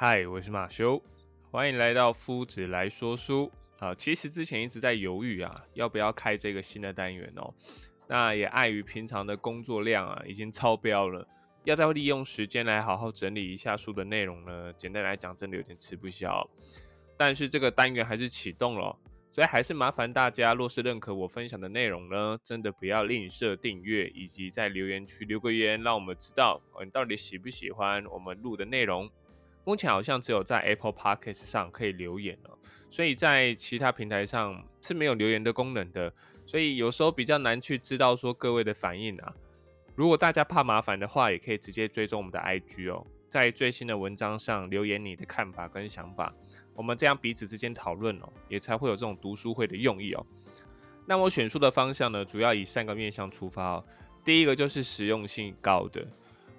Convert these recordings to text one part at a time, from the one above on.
嗨，我是马修，欢迎来到夫子来说书啊。其实之前一直在犹豫啊，要不要开这个新的单元哦。那也碍于平常的工作量啊，已经超标了，要再利用时间来好好整理一下书的内容呢。简单来讲，真的有点吃不消。但是这个单元还是启动了，所以还是麻烦大家，若是认可我分享的内容呢，真的不要吝啬订阅，以及在留言区留个言，让我们知道你到底喜不喜欢我们录的内容。目前好像只有在 Apple Podcast 上可以留言哦，所以在其他平台上是没有留言的功能的，所以有时候比较难去知道说各位的反应啊。如果大家怕麻烦的话，也可以直接追踪我们的 IG 哦，在最新的文章上留言你的看法跟想法，我们这样彼此之间讨论哦，也才会有这种读书会的用意哦。那我选书的方向呢，主要以三个面向出发哦，第一个就是实用性高的。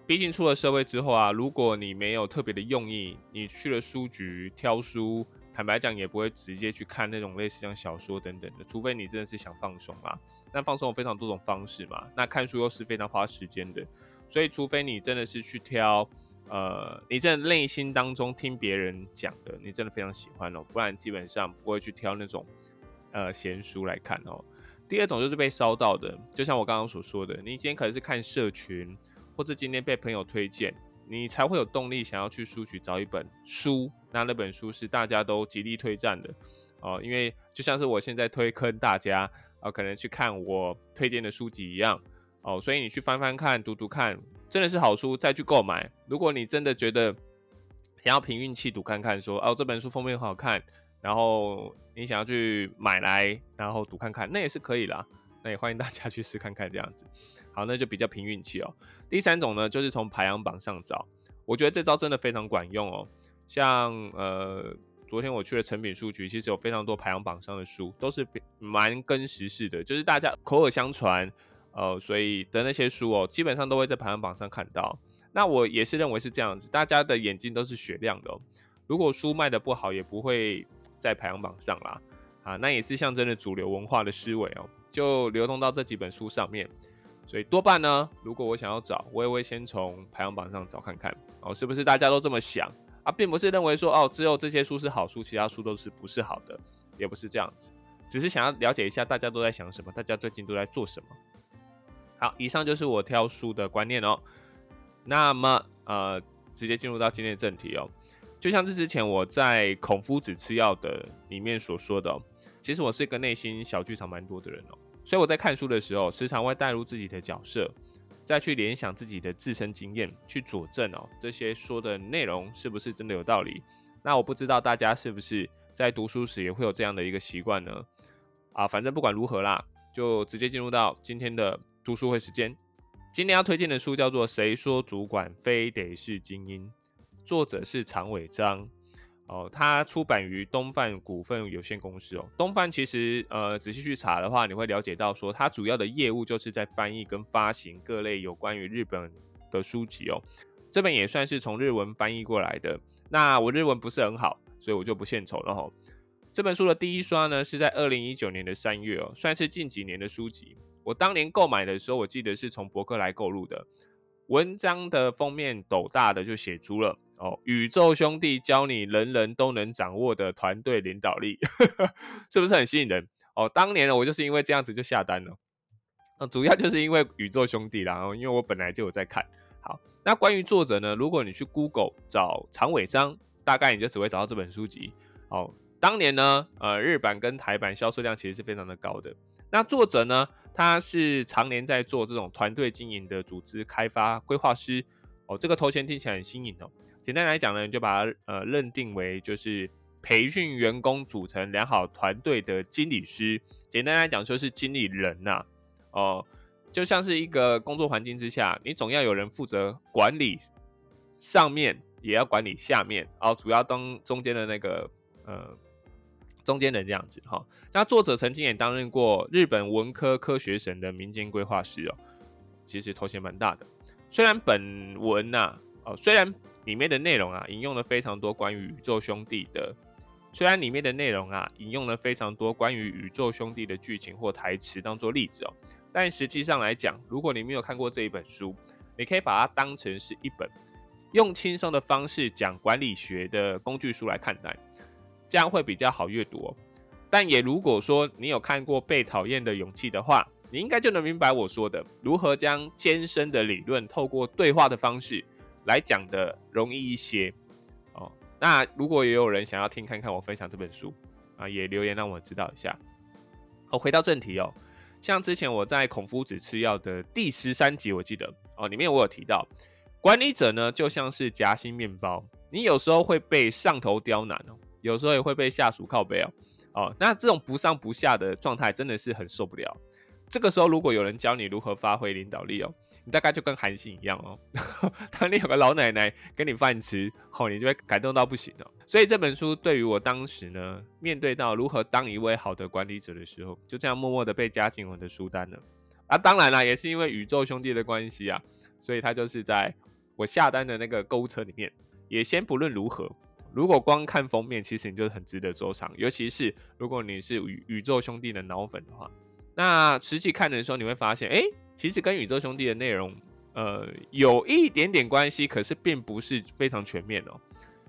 毕竟出了社会之后啊，如果你没有特别的用意，你去了书局挑书，坦白讲也不会直接去看那种类似像小说等等的，除非你真的是想放松啊。那放松有非常多种方式嘛，那看书又是非常花时间的，所以除非你真的是去挑，呃，你在内心当中听别人讲的，你真的非常喜欢哦，不然基本上不会去挑那种呃闲书来看哦。第二种就是被烧到的，就像我刚刚所说的，你今天可能是看社群。或者今天被朋友推荐，你才会有动力想要去书局找一本书。那那本书是大家都极力推荐的哦，因为就像是我现在推坑大家啊，可能去看我推荐的书籍一样哦。所以你去翻翻看、读读看，真的是好书再去购买。如果你真的觉得想要凭运气读看看，说哦这本书封面很好看，然后你想要去买来，然后读看看，那也是可以啦。那也欢迎大家去试看看这样子，好，那就比较凭运气哦。第三种呢，就是从排行榜上找，我觉得这招真的非常管用哦。像呃，昨天我去了成品书局，其实有非常多排行榜上的书，都是蛮跟时事的，就是大家口耳相传，呃，所以的那些书哦，基本上都会在排行榜上看到。那我也是认为是这样子，大家的眼睛都是雪亮的，如果书卖的不好，也不会在排行榜上啦。啊，那也是象征着主流文化的思维哦。就流动到这几本书上面，所以多半呢，如果我想要找，我也会先从排行榜上找看看哦，是不是大家都这么想啊？并不是认为说哦，只有这些书是好书，其他书都是不是好的，也不是这样子，只是想要了解一下大家都在想什么，大家最近都在做什么。好，以上就是我挑书的观念哦。那么呃，直接进入到今天的正题哦，就像是之前我在孔夫子吃药的里面所说的。其实我是一个内心小剧场蛮多的人哦，所以我在看书的时候，时常会带入自己的角色，再去联想自己的自身经验，去佐证哦这些说的内容是不是真的有道理。那我不知道大家是不是在读书时也会有这样的一个习惯呢？啊，反正不管如何啦，就直接进入到今天的读书会时间。今天要推荐的书叫做《谁说主管非得是精英》，作者是常伟章。哦，它出版于东范股份有限公司哦。东范其实呃，仔细去查的话，你会了解到说，它主要的业务就是在翻译跟发行各类有关于日本的书籍哦。这本也算是从日文翻译过来的。那我日文不是很好，所以我就不献丑了哈。这本书的第一刷呢，是在二零一九年的三月哦，算是近几年的书籍。我当年购买的时候，我记得是从博客来购入的。文章的封面斗大的就写出了。哦，宇宙兄弟教你人人都能掌握的团队领导力，是不是很吸引人？哦，当年呢，我就是因为这样子就下单了。呃，主要就是因为宇宙兄弟啦，然后因为我本来就有在看。好，那关于作者呢，如果你去 Google 找长尾章，大概你就只会找到这本书籍。哦，当年呢，呃，日版跟台版销售量其实是非常的高的。那作者呢，他是常年在做这种团队经营的组织开发规划师。哦，这个头衔听起来很新颖哦。简单来讲呢，就把它呃认定为就是培训员工组成良好团队的经理师。简单来讲，就是经理人呐。哦，就像是一个工作环境之下，你总要有人负责管理上面，也要管理下面，哦，主要当中间的那个呃中间人这样子哈。那作者曾经也担任过日本文科科学省的民间规划师哦，其实头衔蛮大的。虽然本文呐，哦，虽然里面的内容啊，引用了非常多关于宇宙兄弟的。虽然里面的内容啊，引用了非常多关于宇宙兄弟的剧情或台词当做例子哦，但实际上来讲，如果你没有看过这一本书，你可以把它当成是一本用轻松的方式讲管理学的工具书来看待，这样会比较好阅读哦。但也如果说你有看过《被讨厌的勇气》的话，你应该就能明白我说的如何将艰深的理论透过对话的方式来讲的容易一些哦。那如果也有人想要听看看我分享这本书啊，也留言让我知道一下。哦，回到正题哦，像之前我在孔夫子吃药的第十三集，我记得哦，里面我有提到。管理者呢，就像是夹心面包，你有时候会被上头刁难哦，有时候也会被下属靠背哦，哦，那这种不上不下的状态真的是很受不了。这个时候，如果有人教你如何发挥领导力哦，大概就跟韩信一样哦，当你有个老奶奶给你饭吃，哦，你就会感动到不行哦。所以这本书对于我当时呢，面对到如何当一位好的管理者的时候，就这样默默的被加进我的书单了。啊，当然啦，也是因为宇宙兄弟的关系啊，所以他就是在。我下单的那个购物车里面，也先不论如何，如果光看封面，其实你就很值得收藏。尤其是如果你是宇宇宙兄弟的脑粉的话，那实际看的时候，你会发现，哎，其实跟宇宙兄弟的内容，呃，有一点点关系，可是并不是非常全面哦。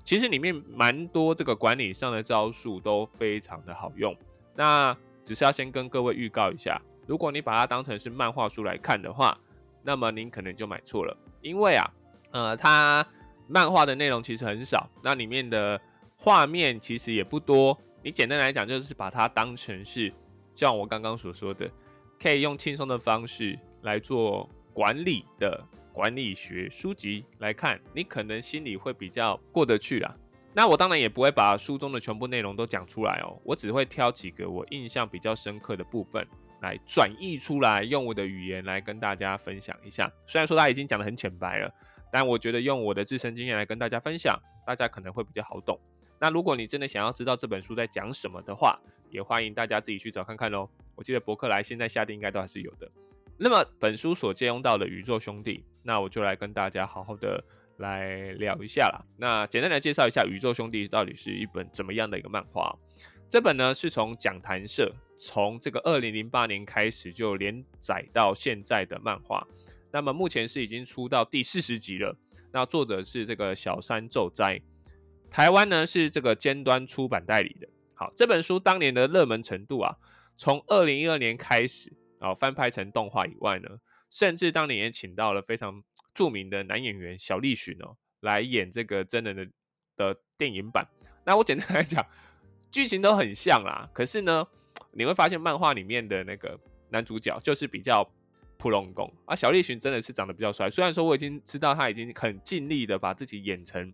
其实里面蛮多这个管理上的招数都非常的好用。那只是要先跟各位预告一下，如果你把它当成是漫画书来看的话，那么您可能就买错了，因为啊。呃，它漫画的内容其实很少，那里面的画面其实也不多。你简单来讲，就是把它当成是像我刚刚所说的，可以用轻松的方式来做管理的管理学书籍来看，你可能心里会比较过得去啦。那我当然也不会把书中的全部内容都讲出来哦，我只会挑几个我印象比较深刻的部分来转译出来，用我的语言来跟大家分享一下。虽然说他已经讲的很浅白了。但我觉得用我的自身经验来跟大家分享，大家可能会比较好懂。那如果你真的想要知道这本书在讲什么的话，也欢迎大家自己去找看看喽。我记得博客来现在下定应该都还是有的。那么本书所借用到的宇宙兄弟，那我就来跟大家好好的来聊一下啦。那简单来介绍一下宇宙兄弟到底是一本怎么样的一个漫画。这本呢是从讲谈社从这个二零零八年开始就连载到现在的漫画。那么目前是已经出到第四十集了。那作者是这个小山宙哉，台湾呢是这个尖端出版代理的。好，这本书当年的热门程度啊，从二零一二年开始啊翻拍成动画以外呢，甚至当年也请到了非常著名的男演员小栗旬哦来演这个真人的的电影版。那我简单来讲，剧情都很像啦，可是呢，你会发现漫画里面的那个男主角就是比较。普龙宫啊，小栗旬真的是长得比较帅。虽然说我已经知道他已经很尽力的把自己演成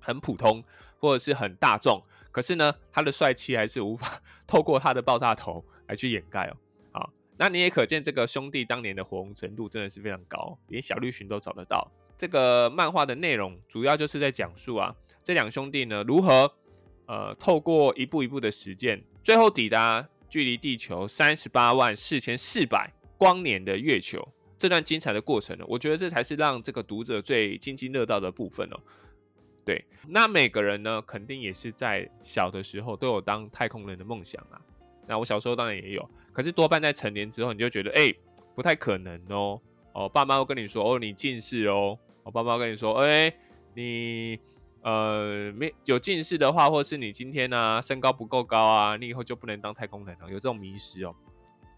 很普通或者是很大众，可是呢，他的帅气还是无法 透过他的爆炸头来去掩盖哦。那你也可见这个兄弟当年的火红程度真的是非常高，连小栗旬都找得到。这个漫画的内容主要就是在讲述啊，这两兄弟呢如何呃透过一步一步的实践，最后抵达距离地球三十八万四千四百。光年的月球这段精彩的过程呢，我觉得这才是让这个读者最津津乐道的部分哦。对，那每个人呢，肯定也是在小的时候都有当太空人的梦想啊。那我小时候当然也有，可是多半在成年之后，你就觉得哎，不太可能哦。哦，爸妈会跟你说哦，你近视哦。我爸妈跟你说，哎，你呃没有近视的话，或是你今天呢身高不够高啊，你以后就不能当太空人了，有这种迷失哦。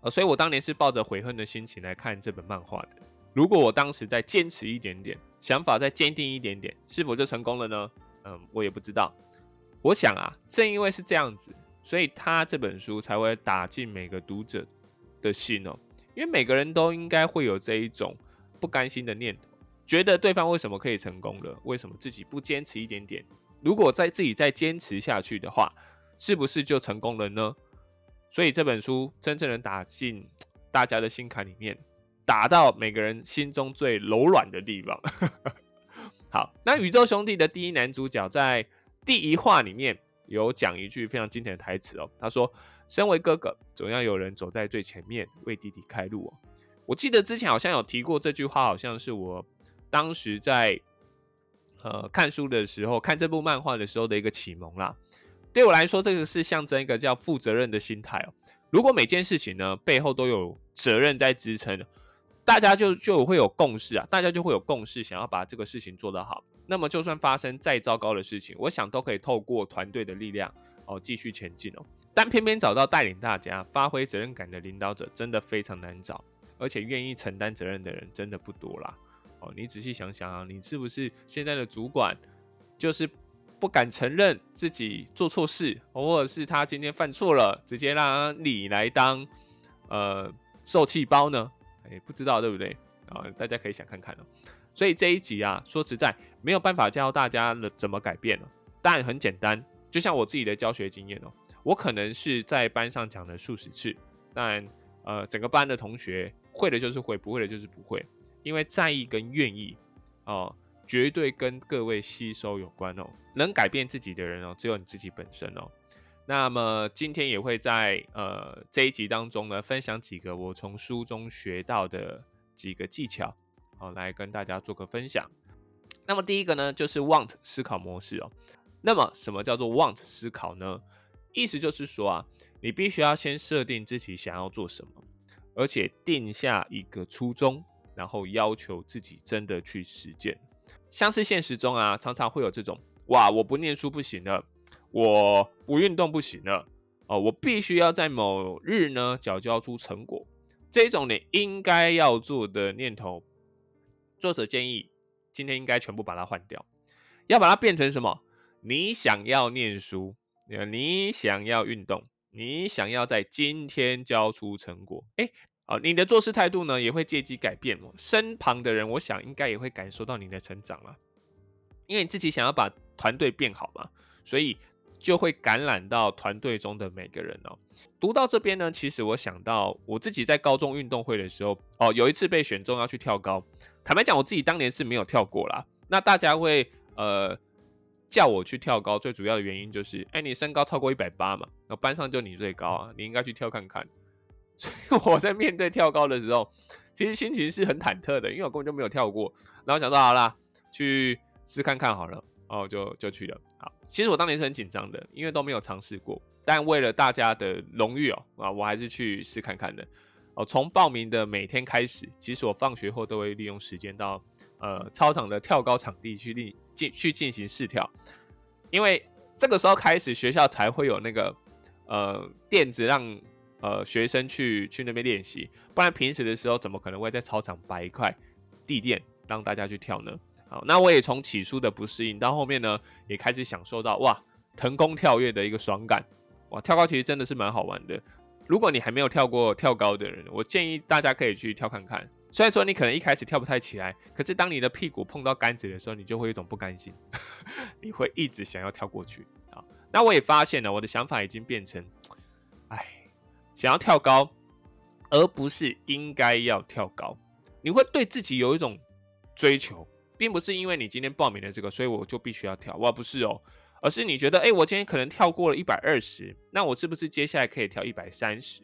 呃，所以我当年是抱着悔恨的心情来看这本漫画的。如果我当时再坚持一点点，想法再坚定一点点，是否就成功了呢？嗯，我也不知道。我想啊，正因为是这样子，所以他这本书才会打进每个读者的心哦。因为每个人都应该会有这一种不甘心的念头，觉得对方为什么可以成功了，为什么自己不坚持一点点？如果在自己再坚持下去的话，是不是就成功了呢？所以这本书真正能打进大家的心坎里面，打到每个人心中最柔软的地方。好，那宇宙兄弟的第一男主角在第一话里面有讲一句非常经典的台词哦，他说：“身为哥哥，总要有人走在最前面为弟弟开路。”哦，我记得之前好像有提过这句话，好像是我当时在呃看书的时候，看这部漫画的时候的一个启蒙啦。对我来说，这个是象征一个叫负责任的心态哦。如果每件事情呢背后都有责任在支撑，大家就就会有共识啊，大家就会有共识，想要把这个事情做得好。那么就算发生再糟糕的事情，我想都可以透过团队的力量哦继续前进哦。但偏偏找到带领大家、发挥责任感的领导者，真的非常难找，而且愿意承担责任的人真的不多啦。哦，你仔细想想啊，你是不是现在的主管，就是不敢承认自己做错事，或者是他今天犯错了，直接让你来当呃受气包呢？哎，不知道对不对？啊，大家可以想看看哦。所以这一集啊，说实在没有办法教大家了怎么改变了，但很简单，就像我自己的教学经验哦，我可能是在班上讲了数十次，但呃，整个班的同学会的就是会，不会的就是不会，因为在意跟愿意哦，绝对跟各位吸收有关哦。能改变自己的人哦，只有你自己本身哦。那么今天也会在呃这一集当中呢，分享几个我从书中学到的几个技巧。来跟大家做个分享。那么第一个呢，就是 want 思考模式哦。那么什么叫做 want 思考呢？意思就是说啊，你必须要先设定自己想要做什么，而且定下一个初衷，然后要求自己真的去实践。像是现实中啊，常常会有这种哇，我不念书不行了，我不运动不行了，哦，我必须要在某日呢缴交出成果，这种你应该要做的念头。作者建议今天应该全部把它换掉，要把它变成什么？你想要念书，你想要运动，你想要在今天交出成果。哎，哦，你的做事态度呢也会借机改变哦。身旁的人，我想应该也会感受到你的成长了，因为你自己想要把团队变好嘛，所以就会感染到团队中的每个人哦。读到这边呢，其实我想到我自己在高中运动会的时候，哦，有一次被选中要去跳高。坦白讲，我自己当年是没有跳过啦。那大家会呃叫我去跳高，最主要的原因就是，哎，你身高超过一百八嘛，那班上就你最高啊，你应该去跳看看。所以我在面对跳高的时候，其实心情是很忐忑的，因为我根本就没有跳过。然后想说，好啦，去试看看好了，哦，就就去了。好，其实我当年是很紧张的，因为都没有尝试过。但为了大家的荣誉哦，啊，我还是去试看看的。哦，从报名的每天开始，其实我放学后都会利用时间到呃操场的跳高场地去进进去进行试跳，因为这个时候开始学校才会有那个呃垫子让呃学生去去那边练习，不然平时的时候怎么可能会在操场摆一块地垫让大家去跳呢？好，那我也从起初的不适应到后面呢，也开始享受到哇腾空跳跃的一个爽感，哇跳高其实真的是蛮好玩的。如果你还没有跳过跳高的人，我建议大家可以去跳看看。虽然说你可能一开始跳不太起来，可是当你的屁股碰到杆子的时候，你就会有一种不甘心，你会一直想要跳过去啊。那我也发现了，我的想法已经变成，哎，想要跳高，而不是应该要跳高。你会对自己有一种追求，并不是因为你今天报名了这个，所以我就必须要跳。哇，不是哦。而是你觉得，哎，我今天可能跳过了一百二十，那我是不是接下来可以跳一百三十？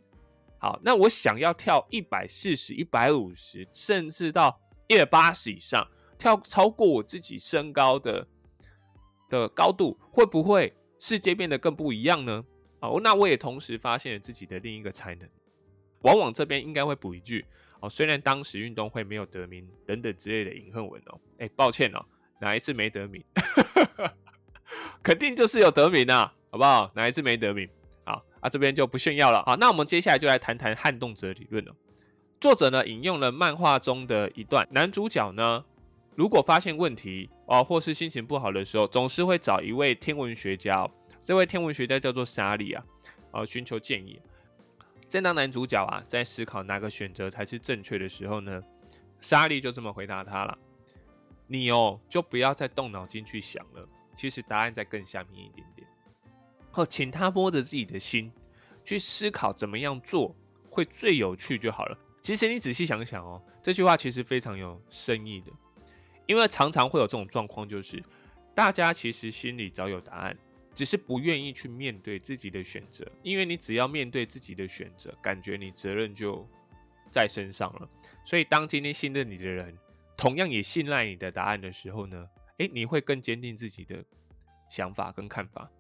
好，那我想要跳一百四十、一百五十，甚至到一百八十以上，跳超过我自己身高的的高度，会不会世界变得更不一样呢？哦，那我也同时发现了自己的另一个才能。往往这边应该会补一句，哦，虽然当时运动会没有得名等等之类的隐恨文哦，哎，抱歉哦，哪一次没得名？肯定就是有得名啊，好不好？哪一次没得名？好啊，这边就不炫耀了。好，那我们接下来就来谈谈撼动者理论了。作者呢引用了漫画中的一段，男主角呢如果发现问题哦，或是心情不好的时候，总是会找一位天文学家。这位天文学家叫做沙利啊，呃，寻求建议。正当男主角啊在思考哪个选择才是正确的时候呢，沙利就这么回答他了：“你哦，就不要再动脑筋去想了。”其实答案在更下面一点点。哦，请他摸着自己的心去思考怎么样做会最有趣就好了。其实你仔细想想哦，这句话其实非常有深意的，因为常常会有这种状况，就是大家其实心里早有答案，只是不愿意去面对自己的选择。因为你只要面对自己的选择，感觉你责任就在身上了。所以当今天信任你的人，同样也信赖你的答案的时候呢？哎，你会更坚定自己的想法跟看法。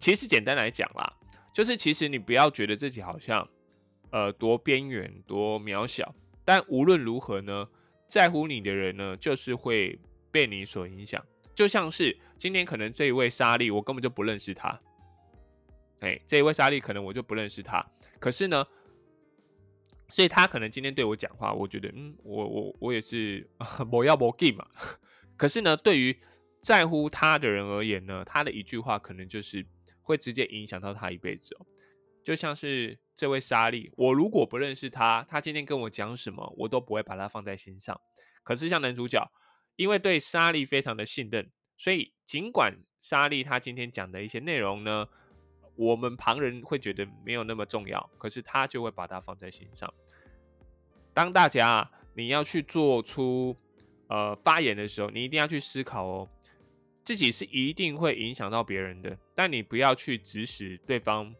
其实简单来讲啦，就是其实你不要觉得自己好像呃多边缘、多渺小，但无论如何呢，在乎你的人呢，就是会被你所影响。就像是今天可能这一位莎莉，我根本就不认识他。哎，这一位莎莉可能我就不认识他，可是呢，所以他可能今天对我讲话，我觉得嗯，我我我也是 我要我给嘛。可是呢，对于在乎他的人而言呢，他的一句话可能就是会直接影响到他一辈子哦。就像是这位莎莉，我如果不认识他，他今天跟我讲什么，我都不会把他放在心上。可是像男主角，因为对莎莉非常的信任，所以尽管莎莉他今天讲的一些内容呢，我们旁人会觉得没有那么重要，可是他就会把它放在心上。当大家你要去做出呃发言的时候，你一定要去思考哦。自己是一定会影响到别人的，但你不要去指使对方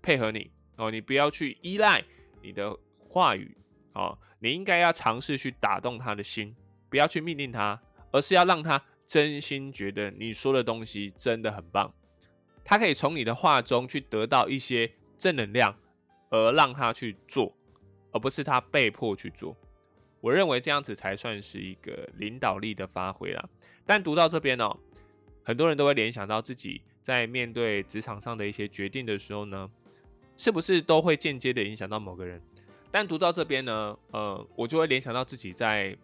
配合你哦，你不要去依赖你的话语哦，你应该要尝试去打动他的心，不要去命令他，而是要让他真心觉得你说的东西真的很棒，他可以从你的话中去得到一些正能量，而让他去做，而不是他被迫去做。我认为这样子才算是一个领导力的发挥啦。但读到这边哦。很多人都会联想到自己在面对职场上的一些决定的时候呢，是不是都会间接的影响到某个人？但读到这边呢，呃，我就会联想到自己在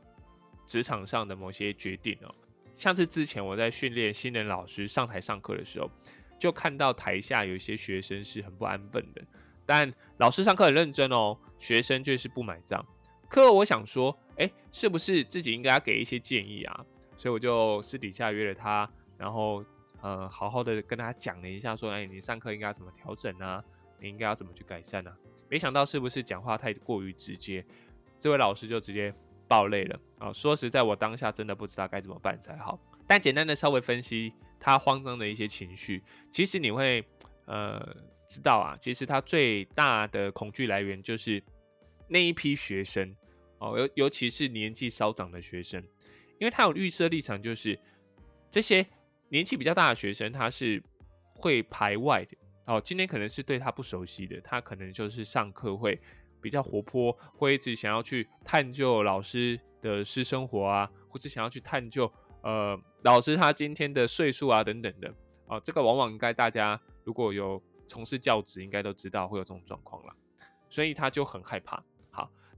职场上的某些决定哦，像是之前我在训练新人老师上台上课的时候，就看到台下有一些学生是很不安分的，但老师上课很认真哦，学生就是不买账。课后我想说，哎，是不是自己应该要给一些建议啊？所以我就私底下约了他。然后，呃，好好的跟他讲了一下，说，哎，你上课应该怎么调整呢？你应该要怎么去改善呢？没想到是不是讲话太过于直接，这位老师就直接爆泪了啊！说实在，我当下真的不知道该怎么办才好。但简单的稍微分析他慌张的一些情绪，其实你会，呃，知道啊，其实他最大的恐惧来源就是那一批学生哦，尤尤其是年纪稍长的学生，因为他有预设立场，就是这些。年纪比较大的学生，他是会排外的哦。今天可能是对他不熟悉的，他可能就是上课会比较活泼，会一直想要去探究老师的私生活啊，或者想要去探究呃老师他今天的岁数啊等等的哦。这个往往应该大家如果有从事教职，应该都知道会有这种状况了，所以他就很害怕。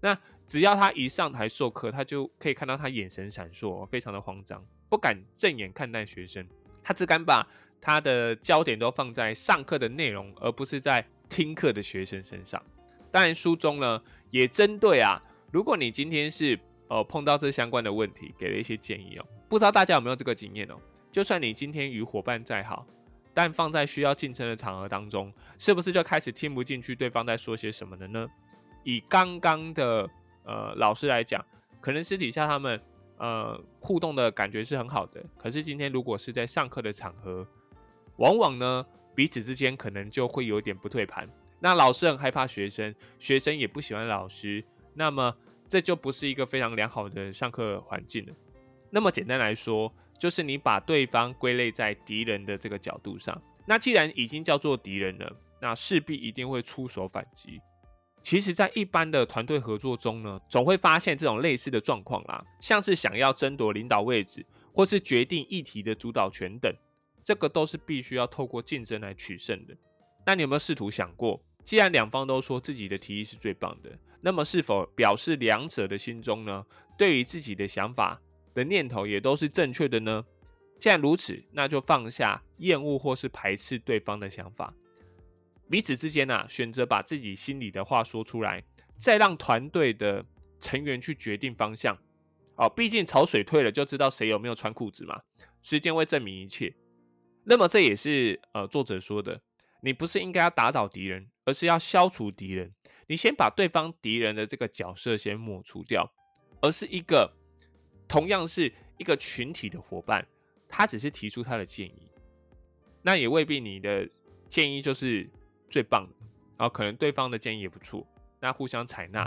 那只要他一上台授课，他就可以看到他眼神闪烁，非常的慌张，不敢正眼看待学生。他只敢把他的焦点都放在上课的内容，而不是在听课的学生身上。当然，书中呢也针对啊，如果你今天是呃碰到这相关的问题，给了一些建议哦。不知道大家有没有这个经验哦？就算你今天与伙伴再好，但放在需要竞争的场合当中，是不是就开始听不进去对方在说些什么的呢？以刚刚的呃老师来讲，可能私底下他们。呃，互动的感觉是很好的。可是今天如果是在上课的场合，往往呢彼此之间可能就会有点不退盘。那老师很害怕学生，学生也不喜欢老师，那么这就不是一个非常良好的上课环境了。那么简单来说，就是你把对方归类在敌人的这个角度上。那既然已经叫做敌人了，那势必一定会出手反击。其实，在一般的团队合作中呢，总会发现这种类似的状况啦，像是想要争夺领导位置，或是决定议题的主导权等，这个都是必须要透过竞争来取胜的。那你有没有试图想过，既然两方都说自己的提议是最棒的，那么是否表示两者的心中呢，对于自己的想法的念头也都是正确的呢？既然如此，那就放下厌恶或是排斥对方的想法。彼此之间呢，选择把自己心里的话说出来，再让团队的成员去决定方向。哦，毕竟潮水退了就知道谁有没有穿裤子嘛，时间会证明一切。那么这也是呃作者说的，你不是应该要打倒敌人，而是要消除敌人。你先把对方敌人的这个角色先抹除掉，而是一个同样是一个群体的伙伴，他只是提出他的建议，那也未必你的建议就是。最棒的，然后可能对方的建议也不错，那互相采纳，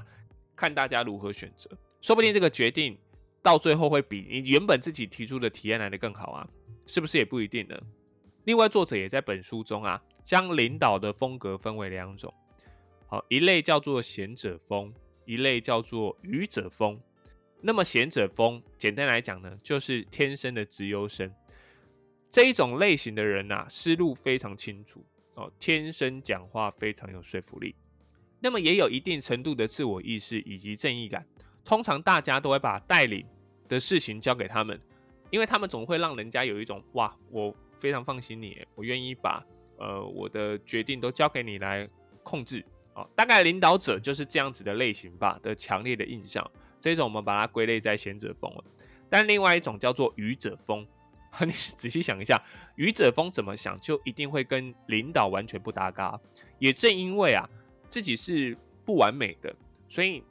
看大家如何选择，说不定这个决定到最后会比你原本自己提出的体验来的更好啊，是不是也不一定呢？另外，作者也在本书中啊，将领导的风格分为两种，好，一类叫做贤者风，一类叫做愚者风。那么贤者风，简单来讲呢，就是天生的直优生，这一种类型的人呐，思路非常清楚哦，天生讲话非常有说服力，那么也有一定程度的自我意识以及正义感。通常大家都会把带领的事情交给他们，因为他们总会让人家有一种哇，我非常放心你，我愿意把呃我的决定都交给你来控制哦。大概领导者就是这样子的类型吧的强烈的印象，这种我们把它归类在贤者风了。但另外一种叫做愚者风，你仔细想一下，愚者风怎么想就一定会跟领导完全不搭嘎。也正因为啊自己是不完美的，所以。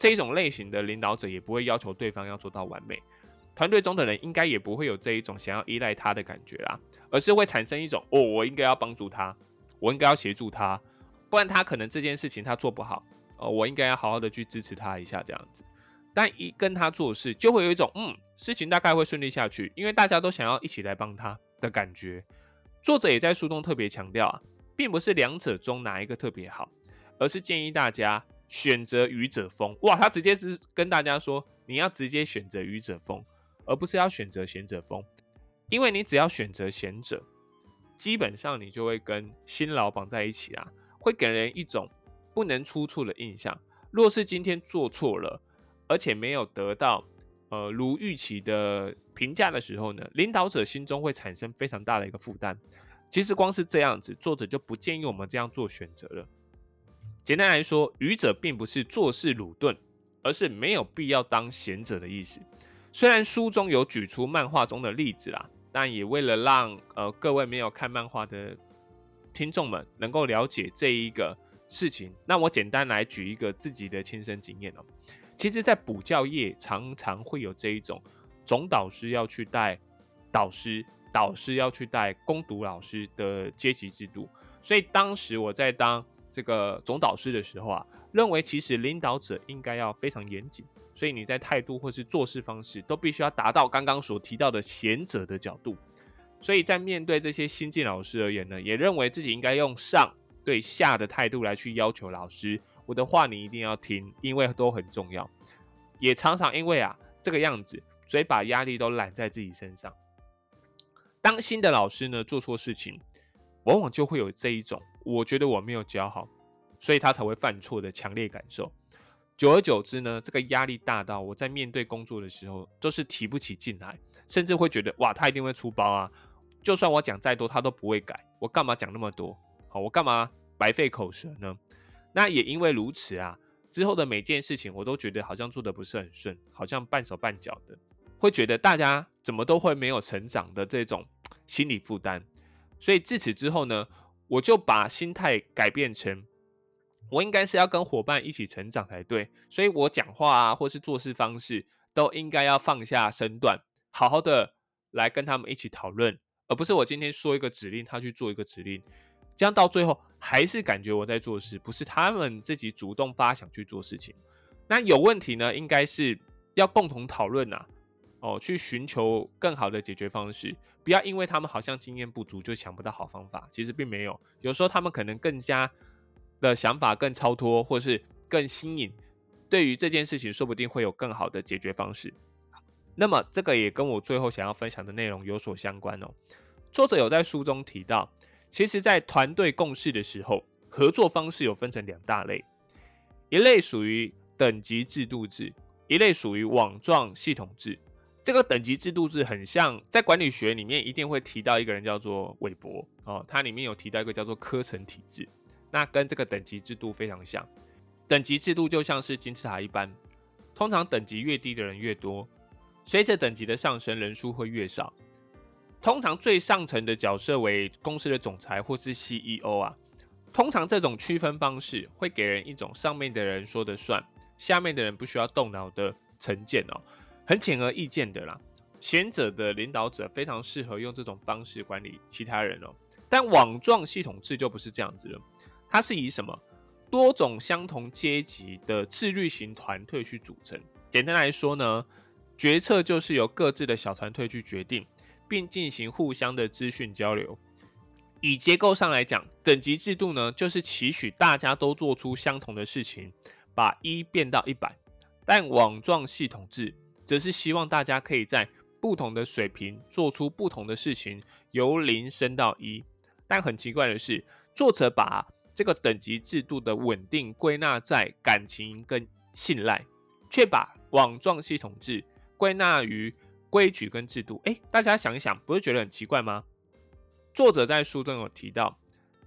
这一种类型的领导者也不会要求对方要做到完美，团队中的人应该也不会有这一种想要依赖他的感觉啦，而是会产生一种哦，我应该要帮助他，我应该要协助他，不然他可能这件事情他做不好，哦，我应该要好好的去支持他一下这样子。但一跟他做事，就会有一种嗯，事情大概会顺利下去，因为大家都想要一起来帮他的感觉。作者也在书中特别强调啊，并不是两者中哪一个特别好，而是建议大家。选择愚者风，哇！他直接是跟大家说，你要直接选择愚者风，而不是要选择贤者风，因为你只要选择贤者，基本上你就会跟新老绑在一起啊，会给人一种不能出错的印象。若是今天做错了，而且没有得到呃如预期的评价的时候呢，领导者心中会产生非常大的一个负担。其实光是这样子，作者就不建议我们这样做选择了。简单来说，愚者并不是做事鲁钝，而是没有必要当贤者的意思。虽然书中有举出漫画中的例子啦，但也为了让呃各位没有看漫画的听众们能够了解这一个事情，那我简单来举一个自己的亲身经验哦。其实，在补教业常常会有这一种总导师要去带导师，导师要去带攻读老师的阶级制度，所以当时我在当。这个总导师的时候啊，认为其实领导者应该要非常严谨，所以你在态度或是做事方式都必须要达到刚刚所提到的贤者的角度。所以在面对这些新进老师而言呢，也认为自己应该用上对下的态度来去要求老师，我的话你一定要听，因为都很重要。也常常因为啊这个样子，所以把压力都揽在自己身上。当新的老师呢做错事情，往往就会有这一种。我觉得我没有教好，所以他才会犯错的强烈感受。久而久之呢，这个压力大到我在面对工作的时候都是提不起劲来，甚至会觉得哇，他一定会出包啊！就算我讲再多，他都不会改，我干嘛讲那么多？好，我干嘛白费口舌呢？那也因为如此啊，之后的每件事情我都觉得好像做的不是很顺，好像半手半脚的，会觉得大家怎么都会没有成长的这种心理负担。所以自此之后呢？我就把心态改变成，我应该是要跟伙伴一起成长才对，所以我讲话啊，或是做事方式，都应该要放下身段，好好的来跟他们一起讨论，而不是我今天说一个指令，他去做一个指令，这样到最后还是感觉我在做事，不是他们自己主动发想去做事情。那有问题呢，应该是要共同讨论啊。哦，去寻求更好的解决方式，不要因为他们好像经验不足就想不到好方法。其实并没有，有时候他们可能更加的想法更超脱，或是更新颖。对于这件事情，说不定会有更好的解决方式。那么，这个也跟我最后想要分享的内容有所相关哦。作者有在书中提到，其实，在团队共事的时候，合作方式有分成两大类，一类属于等级制度制，一类属于网状系统制。这个等级制度制很像在管理学里面一定会提到一个人叫做韦伯哦，它里面有提到一个叫做科层体制，那跟这个等级制度非常像。等级制度就像是金字塔一般，通常等级越低的人越多，随着等级的上升，人数会越少。通常最上层的角色为公司的总裁或是 CEO 啊，通常这种区分方式会给人一种上面的人说的算，下面的人不需要动脑的成见哦。很显而易见的啦，贤者的领导者非常适合用这种方式管理其他人哦。但网状系统制就不是这样子了，它是以什么多种相同阶级的自律型团队去组成。简单来说呢，决策就是由各自的小团队去决定，并进行互相的资讯交流。以结构上来讲，等级制度呢，就是期许大家都做出相同的事情，把一变到一百。但网状系统制则是希望大家可以在不同的水平做出不同的事情，由零升到一。但很奇怪的是，作者把这个等级制度的稳定归纳在感情跟信赖，却把网状系统制归纳于规矩跟制度。诶，大家想一想，不会觉得很奇怪吗？作者在书中有提到，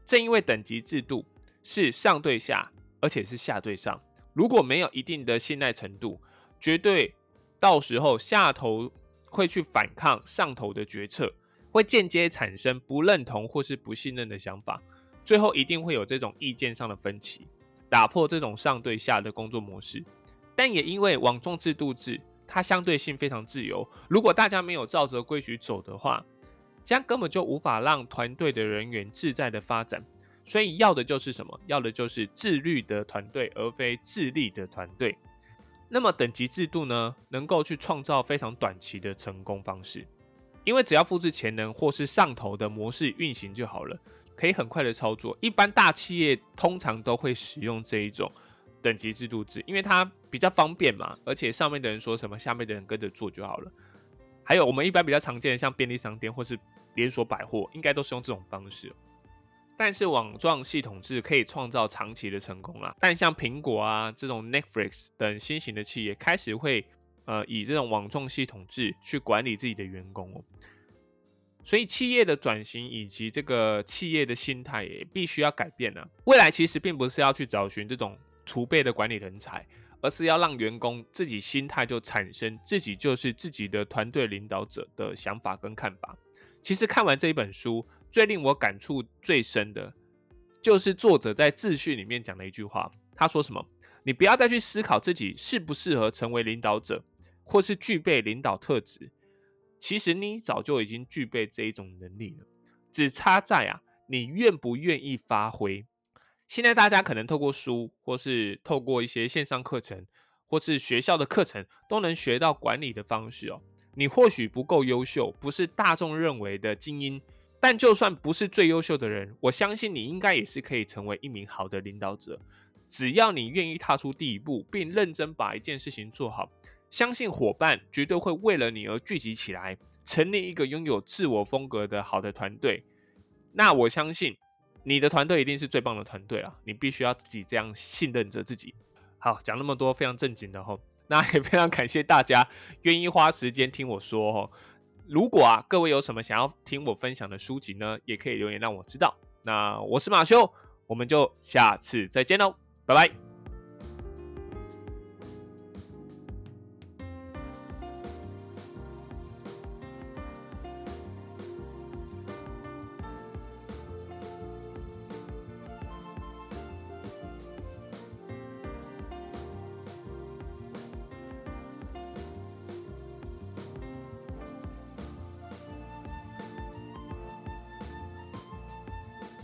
正因为等级制度是上对下，而且是下对上，如果没有一定的信赖程度，绝对到时候下头会去反抗上头的决策。会间接产生不认同或是不信任的想法，最后一定会有这种意见上的分歧，打破这种上对下的工作模式。但也因为网状制度制，它相对性非常自由，如果大家没有照着规矩走的话，这样根本就无法让团队的人员自在的发展。所以要的就是什么？要的就是自律的团队，而非自立的团队。那么等级制度呢，能够去创造非常短期的成功方式。因为只要复制潜能或是上头的模式运行就好了，可以很快的操作。一般大企业通常都会使用这一种等级制度制，因为它比较方便嘛，而且上面的人说什么，下面的人跟着做就好了。还有我们一般比较常见的，像便利商店或是连锁百货，应该都是用这种方式。但是网状系统制可以创造长期的成功啦。但像苹果啊这种 Netflix 等新型的企业开始会。呃，以这种网状系统制去管理自己的员工哦，所以企业的转型以及这个企业的心态也必须要改变啊。未来其实并不是要去找寻这种储备的管理人才，而是要让员工自己心态就产生自己就是自己的团队领导者的想法跟看法。其实看完这一本书，最令我感触最深的，就是作者在自序里面讲的一句话。他说什么？你不要再去思考自己适不适合成为领导者。或是具备领导特质，其实你早就已经具备这一种能力了，只差在啊，你愿不愿意发挥。现在大家可能透过书，或是透过一些线上课程，或是学校的课程，都能学到管理的方式哦。你或许不够优秀，不是大众认为的精英，但就算不是最优秀的人，我相信你应该也是可以成为一名好的领导者。只要你愿意踏出第一步，并认真把一件事情做好。相信伙伴绝对会为了你而聚集起来，成立一个拥有自我风格的好的团队。那我相信你的团队一定是最棒的团队啊！你必须要自己这样信任着自己。好，讲那么多非常正经的哈，那也非常感谢大家愿意花时间听我说哈。如果啊各位有什么想要听我分享的书籍呢，也可以留言让我知道。那我是马修，我们就下次再见喽，拜拜。